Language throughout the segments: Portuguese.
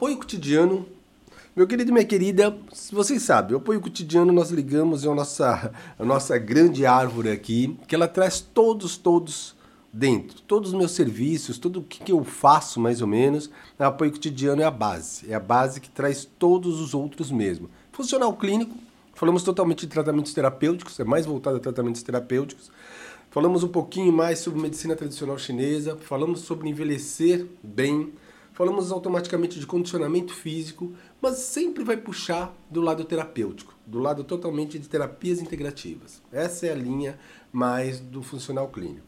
Apoio cotidiano. Meu querido e minha querida, vocês sabem, o apoio cotidiano nós ligamos é a nossa, a nossa grande árvore aqui, que ela traz todos, todos dentro. Todos os meus serviços, tudo o que eu faço mais ou menos, o apoio cotidiano é a base. É a base que traz todos os outros mesmo. Funcional clínico, falamos totalmente de tratamentos terapêuticos, é mais voltado a tratamentos terapêuticos. Falamos um pouquinho mais sobre medicina tradicional chinesa, falamos sobre envelhecer bem, falamos automaticamente de condicionamento físico, mas sempre vai puxar do lado terapêutico, do lado totalmente de terapias integrativas. Essa é a linha mais do funcional clínico.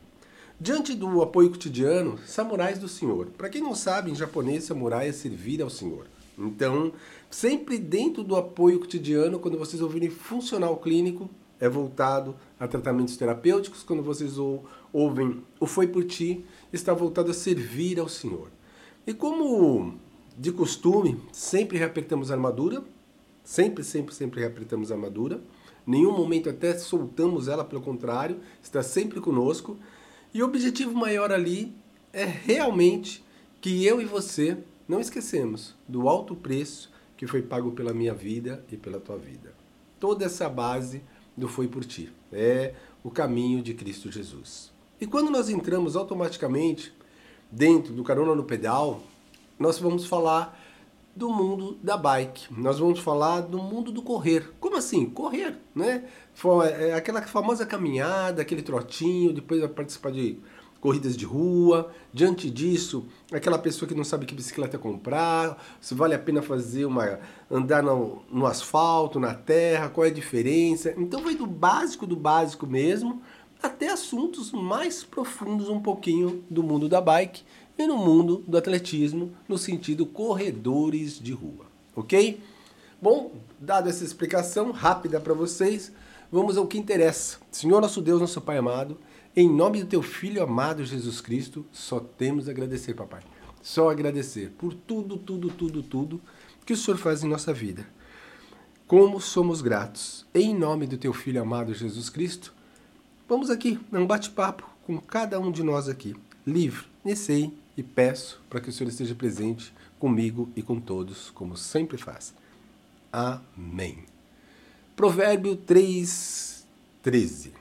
Diante do apoio cotidiano, samurais do Senhor. Para quem não sabe, em japonês, samurai é servir ao Senhor. Então, sempre dentro do apoio cotidiano, quando vocês ouvirem funcional clínico, é voltado a tratamentos terapêuticos. Quando vocês ouvem o Foi por Ti, está voltado a servir ao Senhor. E como de costume, sempre reapertamos a armadura, sempre, sempre, sempre reapertamos a armadura. Nenhum momento até soltamos ela, pelo contrário, está sempre conosco. E o objetivo maior ali é realmente que eu e você não esquecemos do alto preço que foi pago pela minha vida e pela tua vida. Toda essa base do foi por ti é o caminho de Cristo Jesus. E quando nós entramos automaticamente dentro do Carona no Pedal, nós vamos falar do mundo da bike. Nós vamos falar do mundo do correr. Como assim? Correr, né? É aquela famosa caminhada, aquele trotinho, depois vai participar de corridas de rua. Diante disso, aquela pessoa que não sabe que bicicleta comprar, se vale a pena fazer uma andar no, no asfalto, na terra, qual é a diferença. Então vai do básico do básico mesmo até assuntos mais profundos um pouquinho do mundo da bike e no mundo do atletismo, no sentido corredores de rua, ok? Bom, dada essa explicação rápida para vocês, vamos ao que interessa. Senhor nosso Deus, nosso Pai amado, em nome do teu Filho amado Jesus Cristo, só temos a agradecer, papai. Só agradecer por tudo, tudo, tudo, tudo que o Senhor faz em nossa vida. Como somos gratos. Em nome do teu Filho amado Jesus Cristo, Vamos aqui, um bate-papo com cada um de nós aqui, livre, e sei e peço para que o Senhor esteja presente comigo e com todos, como sempre faz. Amém. Provérbio 3, 13.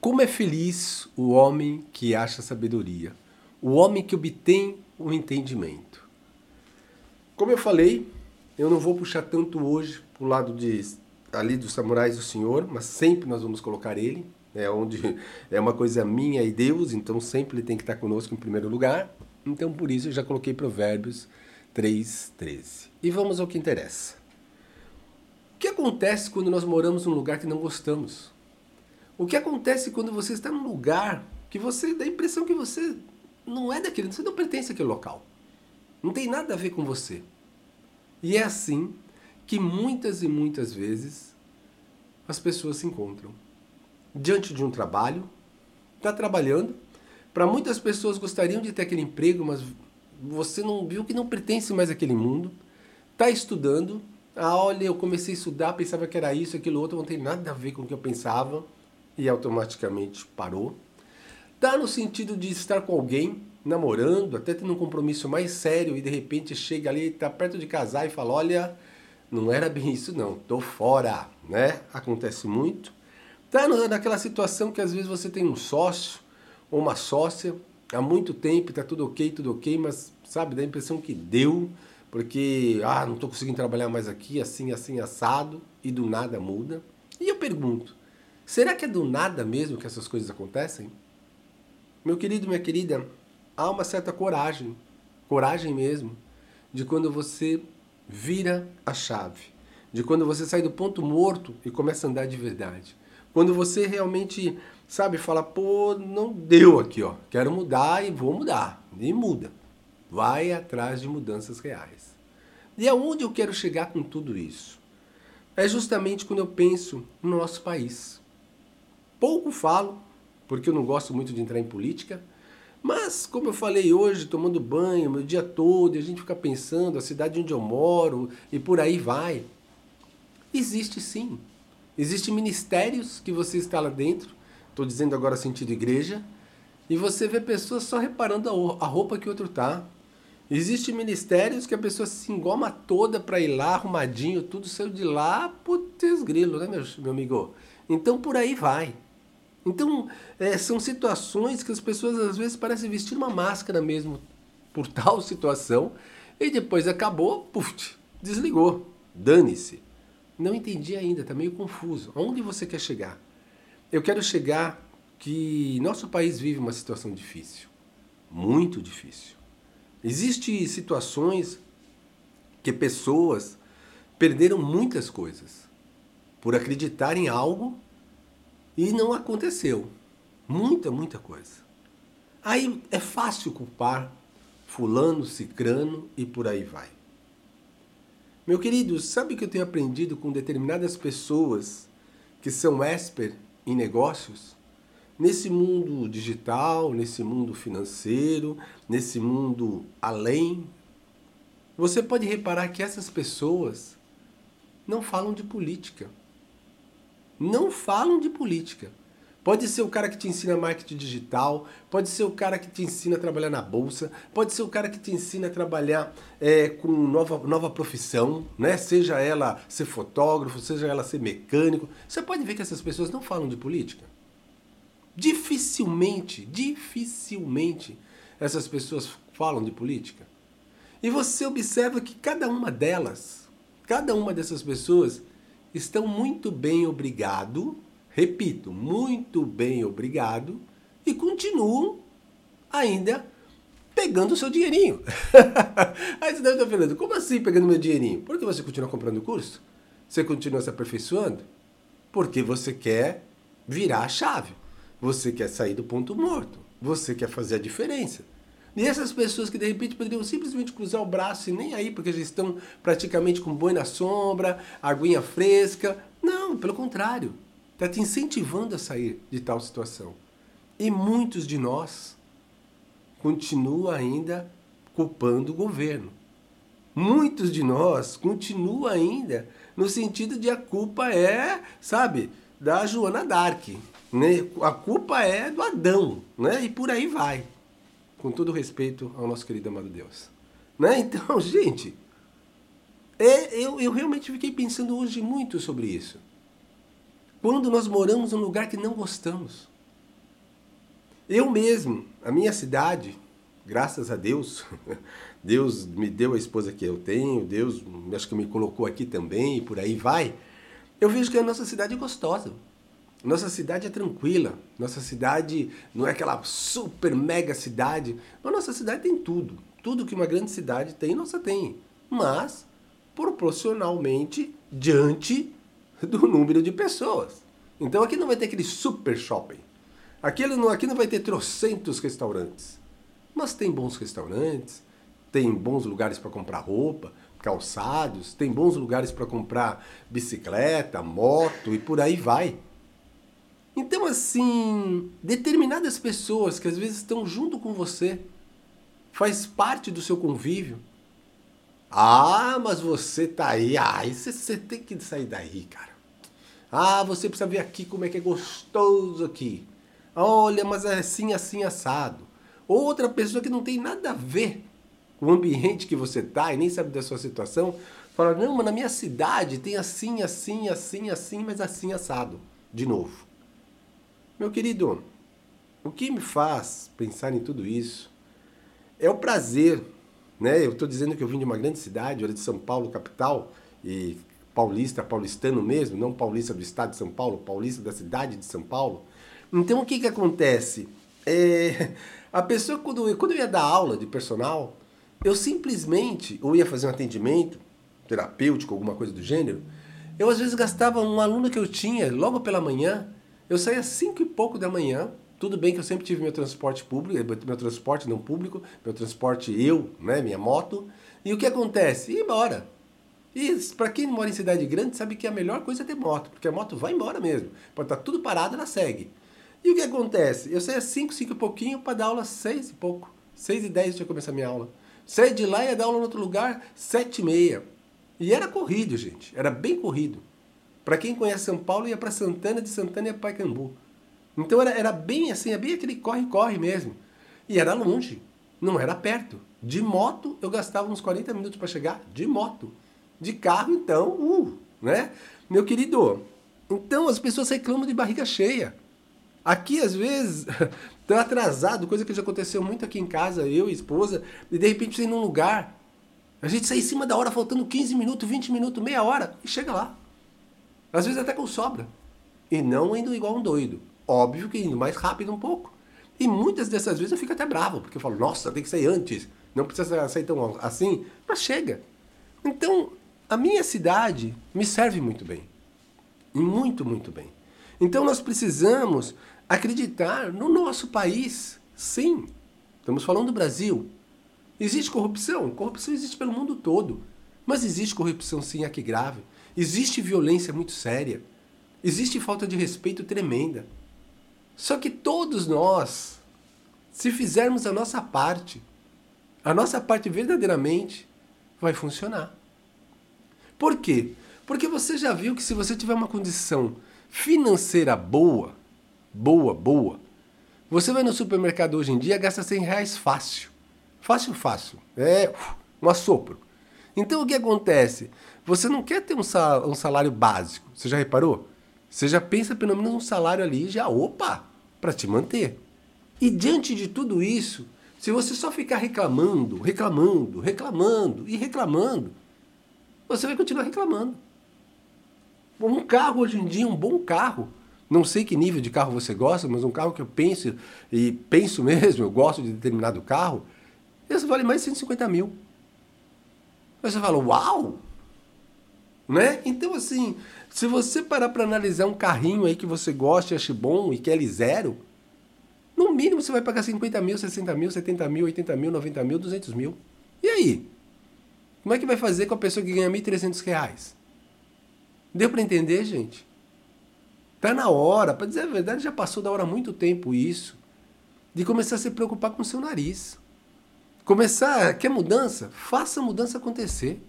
Como é feliz o homem que acha sabedoria, o homem que obtém o entendimento. Como eu falei, eu não vou puxar tanto hoje para o lado de, ali dos samurais do Senhor, mas sempre nós vamos colocar ele, é onde é uma coisa minha e Deus, então sempre ele tem que estar conosco em primeiro lugar. Então por isso eu já coloquei Provérbios 3:13. E vamos ao que interessa. O que acontece quando nós moramos num lugar que não gostamos? O que acontece quando você está num lugar que você dá a impressão que você não é daquele, você não pertence àquele local. Não tem nada a ver com você. E é assim que muitas e muitas vezes as pessoas se encontram diante de um trabalho, está trabalhando. Para muitas pessoas gostariam de ter aquele emprego, mas você não viu que não pertence mais àquele mundo. Está estudando. Ah, olha, eu comecei a estudar, pensava que era isso, aquilo outro, não tem nada a ver com o que eu pensava e automaticamente parou. Está no sentido de estar com alguém, namorando, até tendo um compromisso mais sério e de repente chega ali, está perto de casar e fala: Olha, não era bem isso, não, tô fora, né? Acontece muito. Está naquela situação que às vezes você tem um sócio ou uma sócia há muito tempo, está tudo ok, tudo ok, mas sabe, dá a impressão que deu, porque ah, não estou conseguindo trabalhar mais aqui, assim, assim, assado, e do nada muda. E eu pergunto, será que é do nada mesmo que essas coisas acontecem? Meu querido, minha querida, há uma certa coragem, coragem mesmo, de quando você vira a chave, de quando você sai do ponto morto e começa a andar de verdade. Quando você realmente, sabe, fala, pô, não deu aqui, ó. Quero mudar e vou mudar. E muda. Vai atrás de mudanças reais. E aonde eu quero chegar com tudo isso? É justamente quando eu penso no nosso país. Pouco falo, porque eu não gosto muito de entrar em política, mas, como eu falei hoje, tomando banho, meu dia todo, e a gente fica pensando, a cidade onde eu moro, e por aí vai. Existe sim Existem ministérios que você está lá dentro, estou dizendo agora sentido igreja, e você vê pessoas só reparando a roupa que o outro tá. Existem ministérios que a pessoa se engoma toda para ir lá, arrumadinho, tudo saiu de lá, putz grilo, né, meu, meu amigo? Então por aí vai. Então é, são situações que as pessoas às vezes parecem vestir uma máscara mesmo por tal situação e depois acabou, puf, desligou, dane-se. Não entendi ainda, está meio confuso. Onde você quer chegar? Eu quero chegar que nosso país vive uma situação difícil, muito difícil. Existem situações que pessoas perderam muitas coisas por acreditar em algo e não aconteceu. Muita, muita coisa. Aí é fácil culpar fulano, cicrano e por aí vai. Meu querido, sabe que eu tenho aprendido com determinadas pessoas que são expert em negócios? Nesse mundo digital, nesse mundo financeiro, nesse mundo além, você pode reparar que essas pessoas não falam de política. Não falam de política. Pode ser o cara que te ensina marketing digital, pode ser o cara que te ensina a trabalhar na bolsa, pode ser o cara que te ensina a trabalhar é, com nova, nova profissão, né? seja ela ser fotógrafo, seja ela ser mecânico. Você pode ver que essas pessoas não falam de política. Dificilmente, dificilmente essas pessoas falam de política. E você observa que cada uma delas, cada uma dessas pessoas, estão muito bem obrigado repito, muito bem obrigado, e continuam ainda pegando o seu dinheirinho. Aí você deve estar falando, como assim pegando meu dinheirinho? Porque você continua comprando o curso? Você continua se aperfeiçoando? Porque você quer virar a chave. Você quer sair do ponto morto. Você quer fazer a diferença. E essas pessoas que de repente poderiam simplesmente cruzar o braço e nem aí, porque já estão praticamente com boi na sombra, aguinha fresca. Não, pelo contrário está te incentivando a sair de tal situação. E muitos de nós continuam ainda culpando o governo. Muitos de nós continuam ainda no sentido de a culpa é, sabe, da Joana Dark. Né? A culpa é do Adão, né? E por aí vai. Com todo respeito ao nosso querido amado Deus. Né? Então, gente, é, eu, eu realmente fiquei pensando hoje muito sobre isso quando nós moramos num lugar que não gostamos. Eu mesmo, a minha cidade, graças a Deus, Deus me deu a esposa que eu tenho, Deus acho que me colocou aqui também, e por aí vai. Eu vejo que a nossa cidade é gostosa. Nossa cidade é tranquila. Nossa cidade não é aquela super mega cidade. Mas nossa cidade tem tudo. Tudo que uma grande cidade tem, nossa tem. Mas proporcionalmente diante do número de pessoas. Então aqui não vai ter aquele super shopping. Aqui não, aqui não vai ter trocentos restaurantes. Mas tem bons restaurantes, tem bons lugares para comprar roupa, calçados, tem bons lugares para comprar bicicleta, moto e por aí vai. Então, assim, determinadas pessoas que às vezes estão junto com você, faz parte do seu convívio. Ah, mas você tá aí, ah, você, tem que sair daí, cara. Ah, você precisa ver aqui como é que é gostoso aqui. Olha, mas é assim, assim, assado. Outra pessoa que não tem nada a ver com o ambiente que você está e nem sabe da sua situação, fala, não, mas na minha cidade tem assim, assim, assim, assim, mas assim, assado. De novo. Meu querido, o que me faz pensar em tudo isso é o prazer, né? Eu estou dizendo que eu vim de uma grande cidade, era de São Paulo, capital, e paulista, paulistano mesmo, não paulista do estado de São Paulo, paulista da cidade de São Paulo. Então o que, que acontece? É, a pessoa, quando, quando eu ia dar aula de personal, eu simplesmente, ou ia fazer um atendimento terapêutico, alguma coisa do gênero, eu às vezes gastava um aluno que eu tinha logo pela manhã, eu saía às cinco e pouco da manhã, tudo bem que eu sempre tive meu transporte público, meu transporte não público, meu transporte eu, né, minha moto, e o que acontece? Ia embora. E para quem mora em cidade grande, sabe que a melhor coisa é ter moto, porque a moto vai embora mesmo. Pode estar tá tudo parado, ela segue. E o que acontece? Eu saía 5, 5 e pouquinho para dar aula 6 e pouco. 6 e 10 eu começar minha aula. Saí de lá e ia dar aula em outro lugar 7 e meia. E era corrido, gente. Era bem corrido. Para quem conhece São Paulo, ia para Santana, de Santana ia para Pacaembu. Então era, era bem assim, é bem aquele corre-corre mesmo. E era longe, não era perto. De moto, eu gastava uns 40 minutos para chegar de moto. De carro, então, uh, né? Meu querido, então as pessoas reclamam de barriga cheia. Aqui, às vezes, tá atrasado, coisa que já aconteceu muito aqui em casa, eu e esposa, e de repente você num lugar, a gente sai em cima da hora, faltando 15 minutos, 20 minutos, meia hora, e chega lá. Às vezes até com sobra. E não indo igual um doido. Óbvio que indo mais rápido um pouco. E muitas dessas vezes eu fico até bravo, porque eu falo, nossa, tem que sair antes. Não precisa sair tão assim, mas chega. Então, a minha cidade me serve muito bem. Muito, muito bem. Então nós precisamos acreditar no nosso país. Sim, estamos falando do Brasil. Existe corrupção? Corrupção existe pelo mundo todo. Mas existe corrupção sim aqui grave. Existe violência muito séria. Existe falta de respeito tremenda. Só que todos nós, se fizermos a nossa parte, a nossa parte verdadeiramente vai funcionar. Por quê? Porque você já viu que se você tiver uma condição financeira boa, boa, boa, você vai no supermercado hoje em dia gasta 100 reais fácil. Fácil, fácil. É um assopro. Então o que acontece? Você não quer ter um salário básico. Você já reparou? Você já pensa pelo menos um salário ali já, opa, para te manter. E diante de tudo isso, se você só ficar reclamando, reclamando, reclamando e reclamando, você vai continuar reclamando. Um carro hoje em dia, um bom carro, não sei que nível de carro você gosta, mas um carro que eu penso, e penso mesmo, eu gosto de determinado carro, esse vale mais de 150 mil. Você fala, uau! Né? Então, assim, se você parar para analisar um carrinho aí que você gosta e acha bom e quer ele zero, no mínimo você vai pagar 50 mil, 60 mil, 70 mil, 80 mil, 90 mil, 200 mil. E aí? Como é que vai fazer com a pessoa que ganha 1.300 reais? Deu para entender, gente? Tá na hora, para dizer a verdade, já passou da hora há muito tempo isso, de começar a se preocupar com o seu nariz. Começar, quer mudança? Faça a mudança acontecer.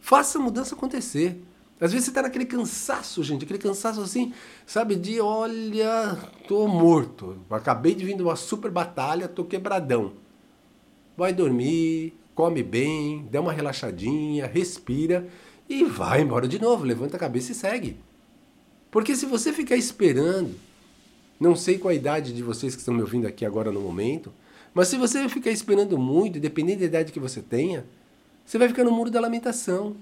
Faça a mudança acontecer. Às vezes você está naquele cansaço, gente, aquele cansaço assim, sabe, de olha, tô morto. Acabei de vir de uma super batalha, tô quebradão. Vai dormir, come bem, dá uma relaxadinha, respira e vai embora de novo, levanta a cabeça e segue. Porque se você ficar esperando, não sei qual a idade de vocês que estão me ouvindo aqui agora no momento, mas se você ficar esperando muito, dependendo da idade que você tenha, você vai ficar no muro da lamentação.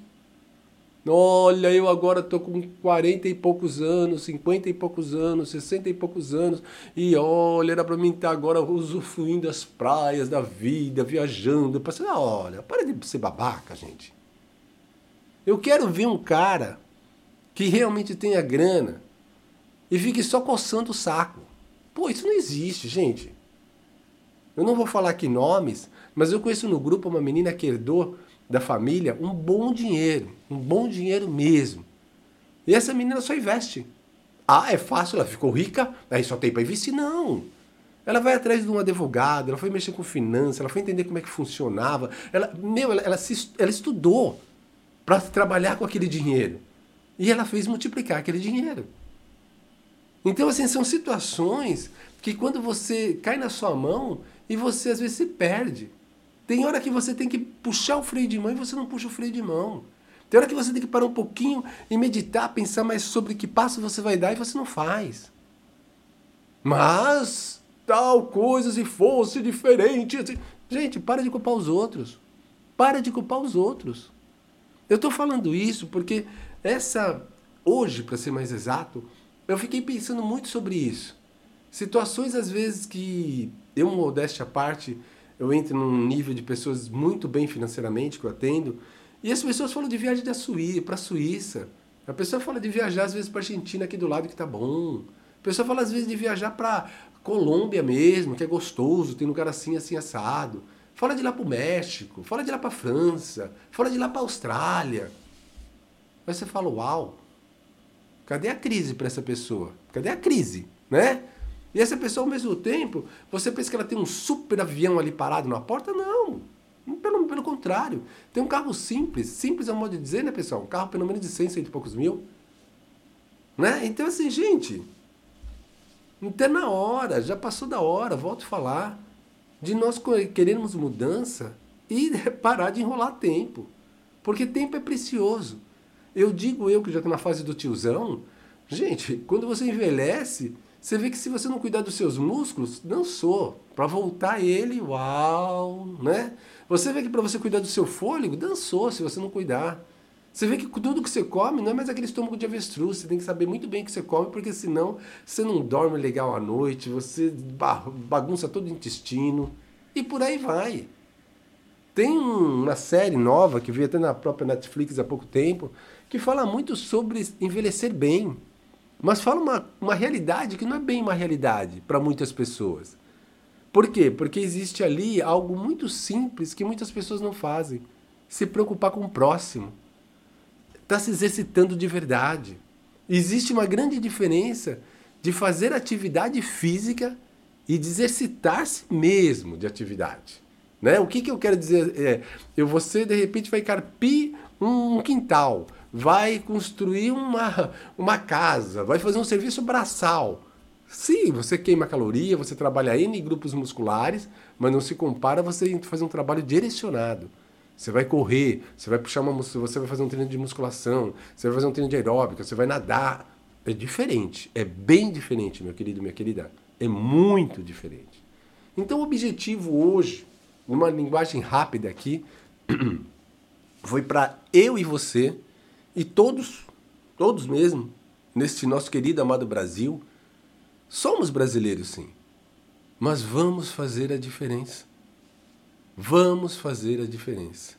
Olha, eu agora tô com 40 e poucos anos, 50 e poucos anos, 60 e poucos anos, e olha, era para mim estar agora usufruindo das praias da vida, viajando. Passando, olha, para de ser babaca, gente. Eu quero ver um cara que realmente tenha grana e fique só coçando o saco. Pô, isso não existe, gente. Eu não vou falar aqui nomes, mas eu conheço no grupo uma menina que herdou da família um bom dinheiro, um bom dinheiro mesmo. E essa menina só investe. Ah, é fácil, ela ficou rica, aí só tem para investir? Não. Ela vai atrás de um advogado, ela foi mexer com finanças, ela foi entender como é que funcionava. Ela, meu, ela, ela, se, ela estudou para trabalhar com aquele dinheiro. E ela fez multiplicar aquele dinheiro. Então, assim, são situações que quando você cai na sua mão e você às vezes se perde. Tem hora que você tem que puxar o freio de mão e você não puxa o freio de mão. Tem hora que você tem que parar um pouquinho e meditar, pensar mais sobre que passo você vai dar e você não faz. Mas tal coisa se fosse diferente. Assim, gente, para de culpar os outros. Para de culpar os outros. Eu estou falando isso porque essa hoje, para ser mais exato, eu fiquei pensando muito sobre isso. Situações às vezes que eu modéstia à parte, eu entro num nível de pessoas muito bem financeiramente que eu atendo, e as pessoas falam de viagem da para a Suíça. A pessoa fala de viajar às vezes para Argentina aqui do lado que tá bom. A pessoa fala às vezes de viajar para Colômbia mesmo, que é gostoso, tem lugar assim, assim assado. Fala de lá para o México, fala de lá para a França, fala de lá para a Austrália. Aí você fala, uau, cadê a crise para essa pessoa? Cadê a crise, né? E essa pessoa, ao mesmo tempo, você pensa que ela tem um super avião ali parado na porta? Não. Pelo, pelo contrário. Tem um carro simples. Simples é um modo de dizer, né, pessoal? Um carro pelo menos de 100, 100 e poucos mil. Né? Então, assim, gente, tem na hora. Já passou da hora, volto a falar. de nós querermos mudança e parar de enrolar tempo. Porque tempo é precioso. Eu digo eu que já estou na fase do tiozão, gente, quando você envelhece, você vê que se você não cuidar dos seus músculos, sou. Para voltar ele, uau, né? Você vê que para você cuidar do seu fôlego, dançou se você não cuidar. Você vê que tudo que você come não é mais aquele estômago de avestruz. Você tem que saber muito bem o que você come, porque senão você não dorme legal à noite, você bagunça todo o intestino e por aí vai. Tem uma série nova que veio até na própria Netflix há pouco tempo que fala muito sobre envelhecer bem. Mas fala uma, uma realidade que não é bem uma realidade para muitas pessoas. Por quê? Porque existe ali algo muito simples que muitas pessoas não fazem. Se preocupar com o próximo. Está se exercitando de verdade. Existe uma grande diferença de fazer atividade física e de exercitar-se mesmo de atividade. Né? O que, que eu quero dizer? É, eu, você, de repente, vai carpir um quintal, vai construir uma, uma casa, vai fazer um serviço braçal. Sim, você queima caloria, você trabalha em grupos musculares, mas não se compara você fazer um trabalho direcionado. Você vai correr, você vai puxar uma você vai fazer um treino de musculação, você vai fazer um treino de aeróbica, você vai nadar. É diferente, é bem diferente, meu querido, minha querida. É muito diferente. Então o objetivo hoje, numa linguagem rápida aqui, foi para eu e você e todos, todos mesmo, neste nosso querido amado Brasil, somos brasileiros sim. Mas vamos fazer a diferença. Vamos fazer a diferença.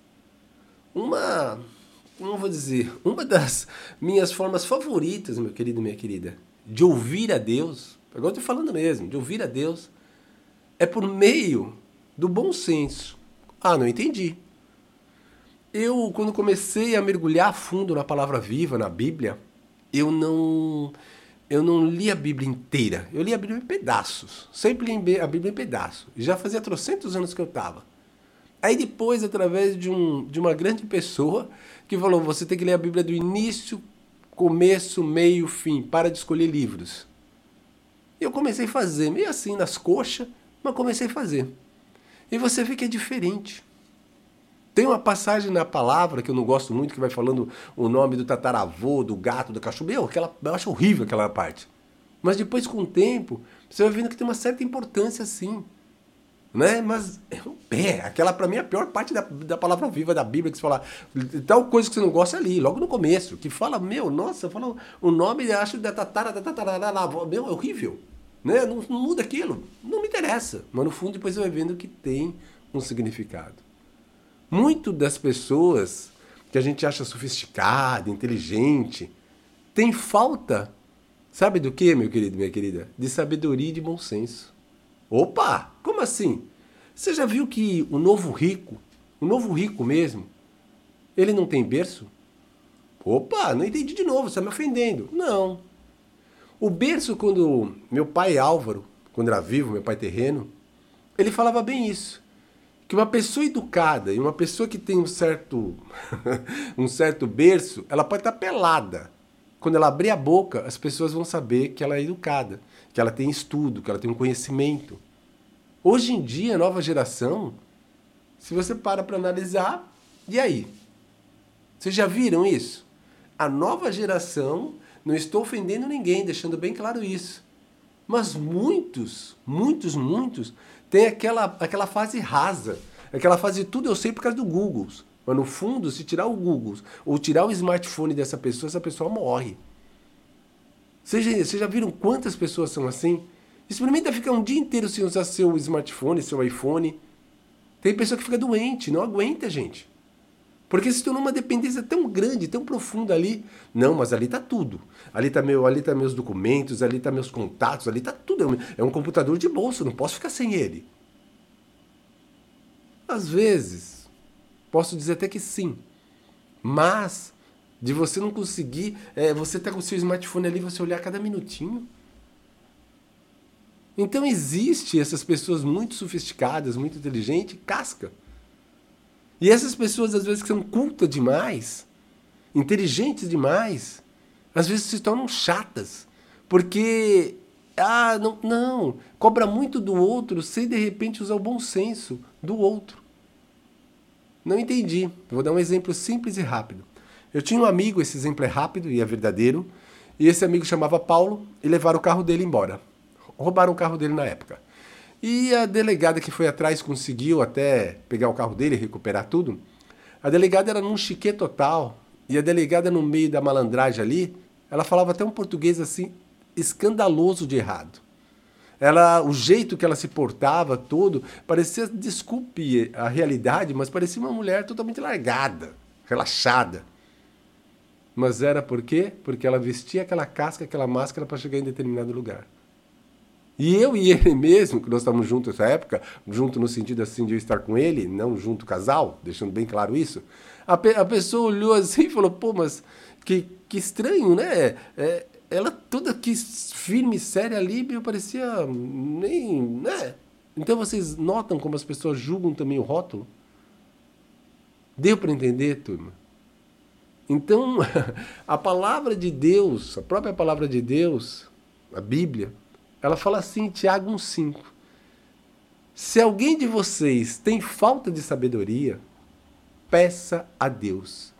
Uma, como vou dizer, uma das minhas formas favoritas, meu querido e minha querida, de ouvir a Deus, agora estou falando mesmo, de ouvir a Deus, é por meio do bom senso. Ah, não entendi. Eu, quando comecei a mergulhar fundo na palavra viva, na Bíblia, eu não eu não li a Bíblia inteira. Eu li a Bíblia em pedaços. Sempre li a Bíblia em pedaços. Já fazia trocentos anos que eu estava. Aí depois, através de, um, de uma grande pessoa que falou: você tem que ler a Bíblia do início, começo, meio, fim. Para de escolher livros. Eu comecei a fazer, meio assim nas coxas, mas comecei a fazer. E você vê que é diferente. Tem uma passagem na palavra que eu não gosto muito, que vai falando o nome do tataravô, do gato, do cachorro. Meu, aquela, eu acho horrível aquela parte. Mas depois, com o tempo, você vai vendo que tem uma certa importância sim. Né? Mas é, aquela para mim é a pior parte da, da palavra viva da Bíblia, que você fala tal coisa que você não gosta ali, logo no começo, que fala, meu, nossa, fala o nome, acho da tatara, da tatara, da meu, é horrível. Né? Não, não muda aquilo, não me interessa. Mas no fundo depois você vai vendo que tem um significado. Muito das pessoas que a gente acha sofisticada, inteligente, tem falta, sabe do que, meu querido, minha querida? De sabedoria e de bom senso. Opa, como assim? Você já viu que o novo rico, o novo rico mesmo, ele não tem berço? Opa, não entendi de novo, você está me ofendendo. Não. O berço, quando meu pai Álvaro, quando era vivo, meu pai terreno, ele falava bem isso que uma pessoa educada e uma pessoa que tem um certo um certo berço, ela pode estar pelada. Quando ela abrir a boca, as pessoas vão saber que ela é educada, que ela tem estudo, que ela tem um conhecimento. Hoje em dia, a nova geração, se você para para analisar, e aí? Vocês já viram isso? A nova geração, não estou ofendendo ninguém, deixando bem claro isso. Mas muitos, muitos, muitos tem aquela, aquela fase rasa, aquela fase de tudo eu sei por causa do Google. Mas no fundo, se tirar o Google ou tirar o smartphone dessa pessoa, essa pessoa morre. Vocês já, vocês já viram quantas pessoas são assim? Experimenta ficar um dia inteiro sem usar seu smartphone, seu iPhone. Tem pessoa que fica doente, não aguenta, gente. Porque se tornou uma dependência tão grande, tão profunda ali. Não, mas ali está tudo. Ali está meu, ali tá meus documentos, ali está meus contatos, ali está tudo. É um computador de bolso, não posso ficar sem ele. Às vezes, posso dizer até que sim. Mas de você não conseguir, é, você tá com o seu smartphone ali, você olhar cada minutinho. Então existe essas pessoas muito sofisticadas, muito inteligentes, casca. E essas pessoas, às vezes, que são cultas demais, inteligentes demais, às vezes se tornam chatas. Porque Ah, não, não. Cobra muito do outro sem de repente usar o bom senso do outro. Não entendi. Vou dar um exemplo simples e rápido. Eu tinha um amigo, esse exemplo é rápido e é verdadeiro, e esse amigo chamava Paulo e levaram o carro dele embora. Roubaram o carro dele na época. E a delegada que foi atrás conseguiu até pegar o carro dele e recuperar tudo. A delegada era num chiquê total. E a delegada, no meio da malandragem ali, ela falava até um português assim, escandaloso de errado. Ela, o jeito que ela se portava todo, parecia, desculpe a realidade, mas parecia uma mulher totalmente largada, relaxada. Mas era por quê? Porque ela vestia aquela casca, aquela máscara para chegar em determinado lugar. E eu e ele mesmo, que nós estávamos juntos nessa época, junto no sentido assim de eu estar com ele, não junto casal, deixando bem claro isso, a, pe a pessoa olhou assim e falou, pô, mas que, que estranho, né? É, ela toda que firme, séria ali, eu parecia nem, né? Então vocês notam como as pessoas julgam também o rótulo? Deu para entender, turma? Então, a palavra de Deus, a própria palavra de Deus, a Bíblia, ela fala assim, Tiago 1,5. Se alguém de vocês tem falta de sabedoria, peça a Deus,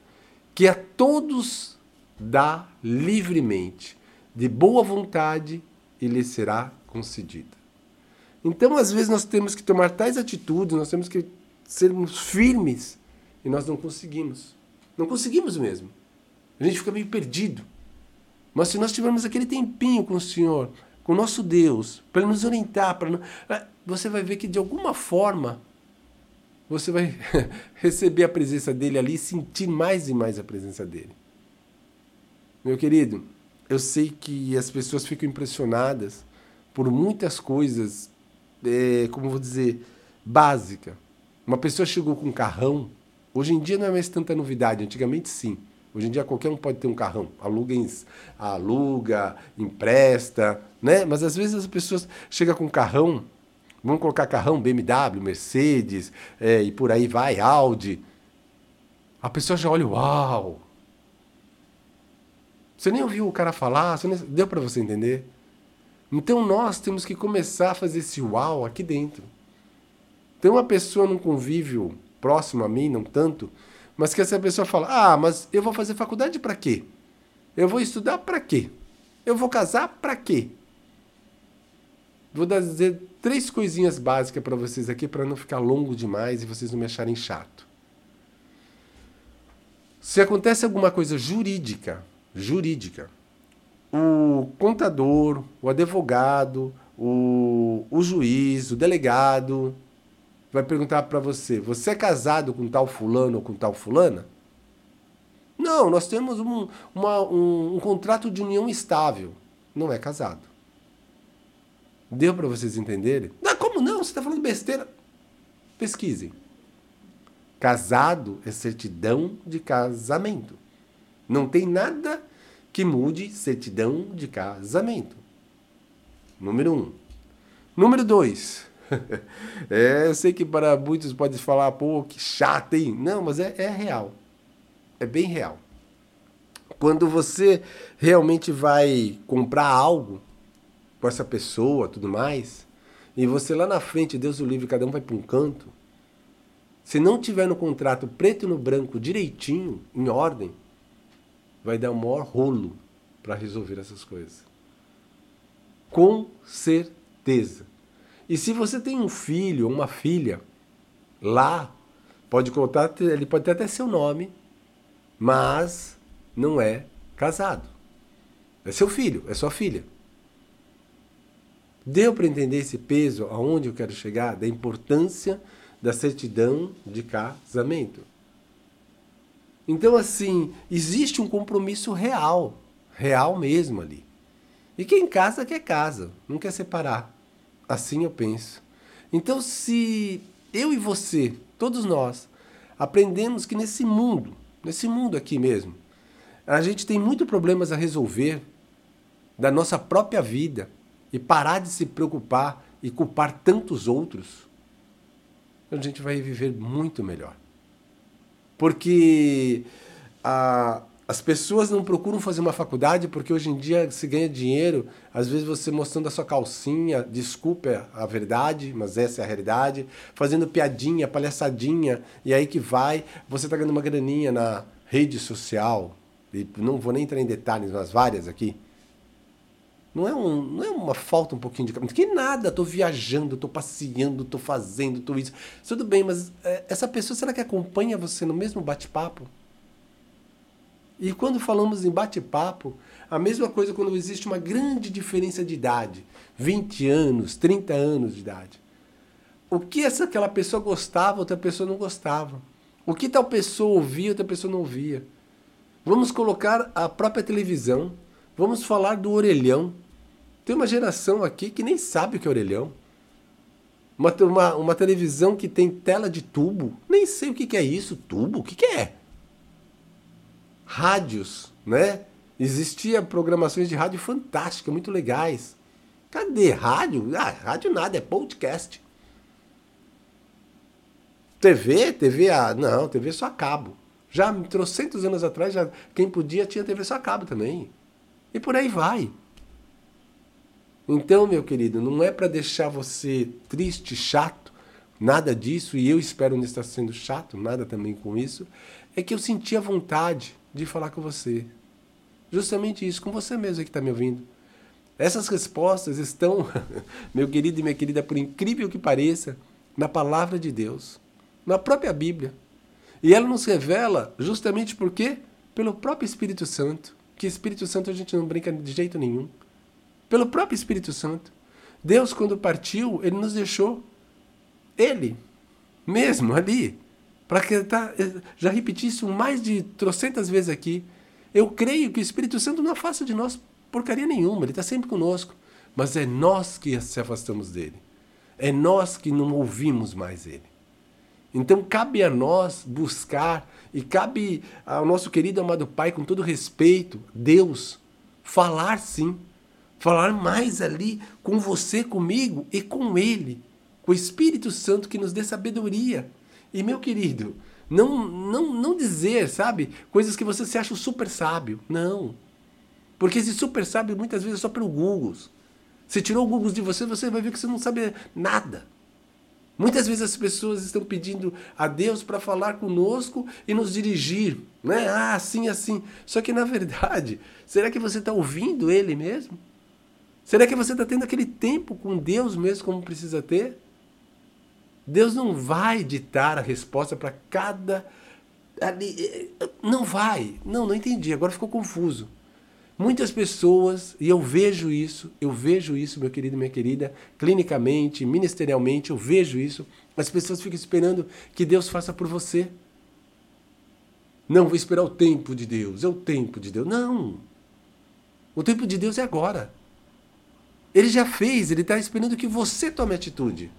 que a todos dá livremente, de boa vontade, e lhe será concedida. Então, às vezes, nós temos que tomar tais atitudes, nós temos que sermos firmes, e nós não conseguimos. Não conseguimos mesmo. A gente fica meio perdido. Mas se nós tivermos aquele tempinho com o Senhor, com o nosso Deus, para nos orientar, para você vai ver que de alguma forma você vai receber a presença dele ali e sentir mais e mais a presença dele. Meu querido, eu sei que as pessoas ficam impressionadas por muitas coisas, é, como vou dizer, básica. Uma pessoa chegou com um carrão, hoje em dia não é mais tanta novidade, antigamente sim. Hoje em dia qualquer um pode ter um carrão, aluga, aluga, empresta, né? Mas às vezes as pessoas chegam com um carrão, vamos colocar carrão BMW, Mercedes, é, e por aí vai, Audi. A pessoa já olha, uau! Você nem ouviu o cara falar, nem... deu para você entender? Então nós temos que começar a fazer esse uau aqui dentro. Tem uma pessoa num convívio próximo a mim, não tanto, mas que essa pessoa fala: "Ah, mas eu vou fazer faculdade para quê? Eu vou estudar para quê? Eu vou casar para quê?" Vou dizer três coisinhas básicas para vocês aqui para não ficar longo demais e vocês não me acharem chato. Se acontece alguma coisa jurídica, jurídica, o contador, o advogado, o, o juiz, o delegado, vai perguntar para você: você é casado com tal fulano ou com tal fulana? Não, nós temos um, uma, um, um contrato de união estável. Não é casado. Deu para vocês entenderem? Não, como não? Você está falando besteira. Pesquisem. Casado é certidão de casamento. Não tem nada que mude certidão de casamento. Número um. Número dois. é, eu sei que para muitos pode falar, pô, que chato, hein? Não, mas é, é real. É bem real. Quando você realmente vai comprar algo com essa pessoa, tudo mais, e você lá na frente, Deus o livre, cada um vai para um canto. Se não tiver no contrato preto e no branco direitinho, em ordem, vai dar o maior rolo para resolver essas coisas. Com certeza. E se você tem um filho uma filha lá, pode contar, ele pode ter até seu nome, mas não é casado. É seu filho, é sua filha. Deu para entender esse peso aonde eu quero chegar, da importância da certidão de casamento. Então, assim, existe um compromisso real, real mesmo ali. E quem casa quer casa, não quer separar. Assim eu penso. Então, se eu e você, todos nós, aprendemos que nesse mundo, nesse mundo aqui mesmo, a gente tem muitos problemas a resolver da nossa própria vida e parar de se preocupar e culpar tantos outros, a gente vai viver muito melhor. Porque a, As pessoas não procuram fazer uma faculdade porque hoje em dia se ganha dinheiro, às vezes você mostrando a sua calcinha, desculpa a verdade, mas essa é a realidade, fazendo piadinha, palhaçadinha, e aí que vai, você está ganhando uma graninha na rede social, e não vou nem entrar em detalhes, mas várias aqui. Não é, um, não é uma falta um pouquinho de que nada, estou viajando, estou passeando, estou fazendo, estou isso. Tudo bem, mas é, essa pessoa, será que acompanha você no mesmo bate-papo? E quando falamos em bate-papo, a mesma coisa quando existe uma grande diferença de idade, 20 anos, 30 anos de idade. O que essa aquela pessoa gostava, outra pessoa não gostava. O que tal pessoa ouvia, outra pessoa não ouvia. Vamos colocar a própria televisão, vamos falar do orelhão. Tem uma geração aqui que nem sabe o que é orelhão. Uma, uma, uma televisão que tem tela de tubo, nem sei o que, que é isso, tubo, o que, que é? Rádios, né? Existia programações de rádio fantásticas, muito legais. Cadê rádio? Ah, rádio nada, é podcast. TV, TV, ah, não, TV só a cabo. Já trocentos anos atrás, já, quem podia tinha TV só a cabo também. E por aí vai. Então, meu querido, não é para deixar você triste, chato, nada disso, e eu espero não estar sendo chato, nada também com isso. É que eu senti a vontade de falar com você. Justamente isso, com você mesmo que está me ouvindo. Essas respostas estão, meu querido e minha querida, por incrível que pareça, na palavra de Deus, na própria Bíblia. E ela nos revela justamente por quê? Pelo próprio Espírito Santo. Que Espírito Santo a gente não brinca de jeito nenhum. Pelo próprio Espírito Santo. Deus, quando partiu, ele nos deixou ele mesmo ali para que tá, já repeti isso mais de trocentas vezes aqui. Eu creio que o Espírito Santo não afasta de nós porcaria nenhuma, ele está sempre conosco. Mas é nós que se afastamos dele. É nós que não ouvimos mais ele. Então cabe a nós buscar, e cabe ao nosso querido amado Pai, com todo respeito, Deus, falar sim. Falar mais ali com você, comigo e com Ele. Com o Espírito Santo que nos dê sabedoria e meu querido, não, não, não dizer, sabe, coisas que você se acha super sábio. Não. Porque esse super sábio muitas vezes é só pelo Google. Se tirou o Google de você, você vai ver que você não sabe nada. Muitas vezes as pessoas estão pedindo a Deus para falar conosco e nos dirigir, né? Ah, assim, assim. Só que na verdade, será que você está ouvindo Ele mesmo? Será que você está tendo aquele tempo com Deus mesmo como precisa ter? Deus não vai ditar a resposta para cada. Não vai. Não, não entendi. Agora ficou confuso. Muitas pessoas, e eu vejo isso, eu vejo isso, meu querido minha querida, clinicamente, ministerialmente, eu vejo isso. As pessoas ficam esperando que Deus faça por você. Não, vou esperar o tempo de Deus, é o tempo de Deus. Não! O tempo de Deus é agora. Ele já fez, ele está esperando que você tome atitude.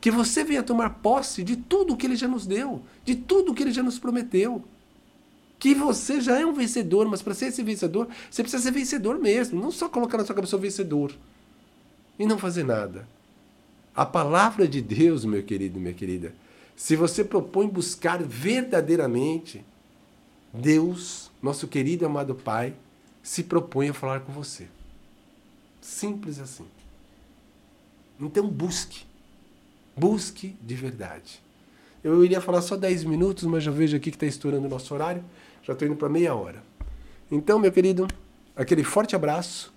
Que você venha tomar posse de tudo que ele já nos deu, de tudo que ele já nos prometeu. Que você já é um vencedor, mas para ser esse vencedor, você precisa ser vencedor mesmo, não só colocar na sua cabeça o vencedor e não fazer nada. A palavra de Deus, meu querido, minha querida, se você propõe buscar verdadeiramente, Deus, nosso querido e amado Pai, se propõe a falar com você. Simples assim. Então busque. Busque de verdade. Eu iria falar só 10 minutos, mas já vejo aqui que está estourando o nosso horário. Já estou indo para meia hora. Então, meu querido, aquele forte abraço.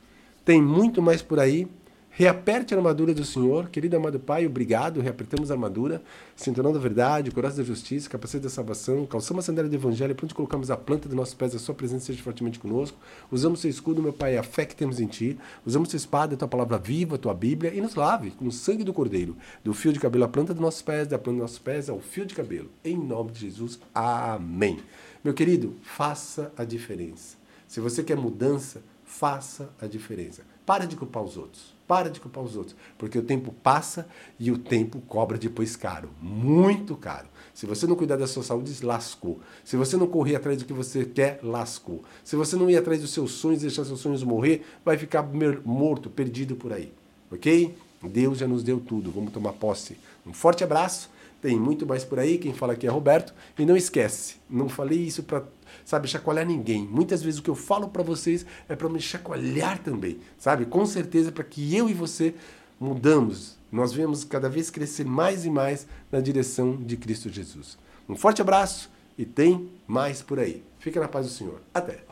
Tem muito mais por aí. Reaperte a armadura do Senhor. Querido amado Pai, obrigado. Reapertamos a armadura. Cinturão da verdade, coração da justiça, capacete da salvação. Calçamos a sandália do evangelho. Para onde colocamos a planta dos nossos pés, a sua presença seja fortemente conosco. Usamos seu escudo, meu Pai, a fé que temos em ti. Usamos sua espada, a tua palavra viva, a tua Bíblia. E nos lave com o sangue do Cordeiro. Do fio de cabelo à planta dos nossos pés, da planta dos nossos pés ao fio de cabelo. Em nome de Jesus. Amém. Meu querido, faça a diferença. Se você quer mudança, faça a diferença. Para de culpar os outros. Para de culpar os outros. Porque o tempo passa e o tempo cobra depois caro. Muito caro. Se você não cuidar da sua saúde, lascou. Se você não correr atrás do que você quer, lascou. Se você não ir atrás dos seus sonhos, deixar seus sonhos morrer, vai ficar morto, perdido por aí. Ok? Deus já nos deu tudo. Vamos tomar posse. Um forte abraço. Tem muito mais por aí. Quem fala aqui é Roberto. E não esquece, não falei isso para sabe, chacoalhar ninguém. Muitas vezes o que eu falo para vocês é para me chacoalhar também, sabe? Com certeza para que eu e você mudamos. Nós vemos cada vez crescer mais e mais na direção de Cristo Jesus. Um forte abraço e tem mais por aí. Fica na paz do Senhor. Até.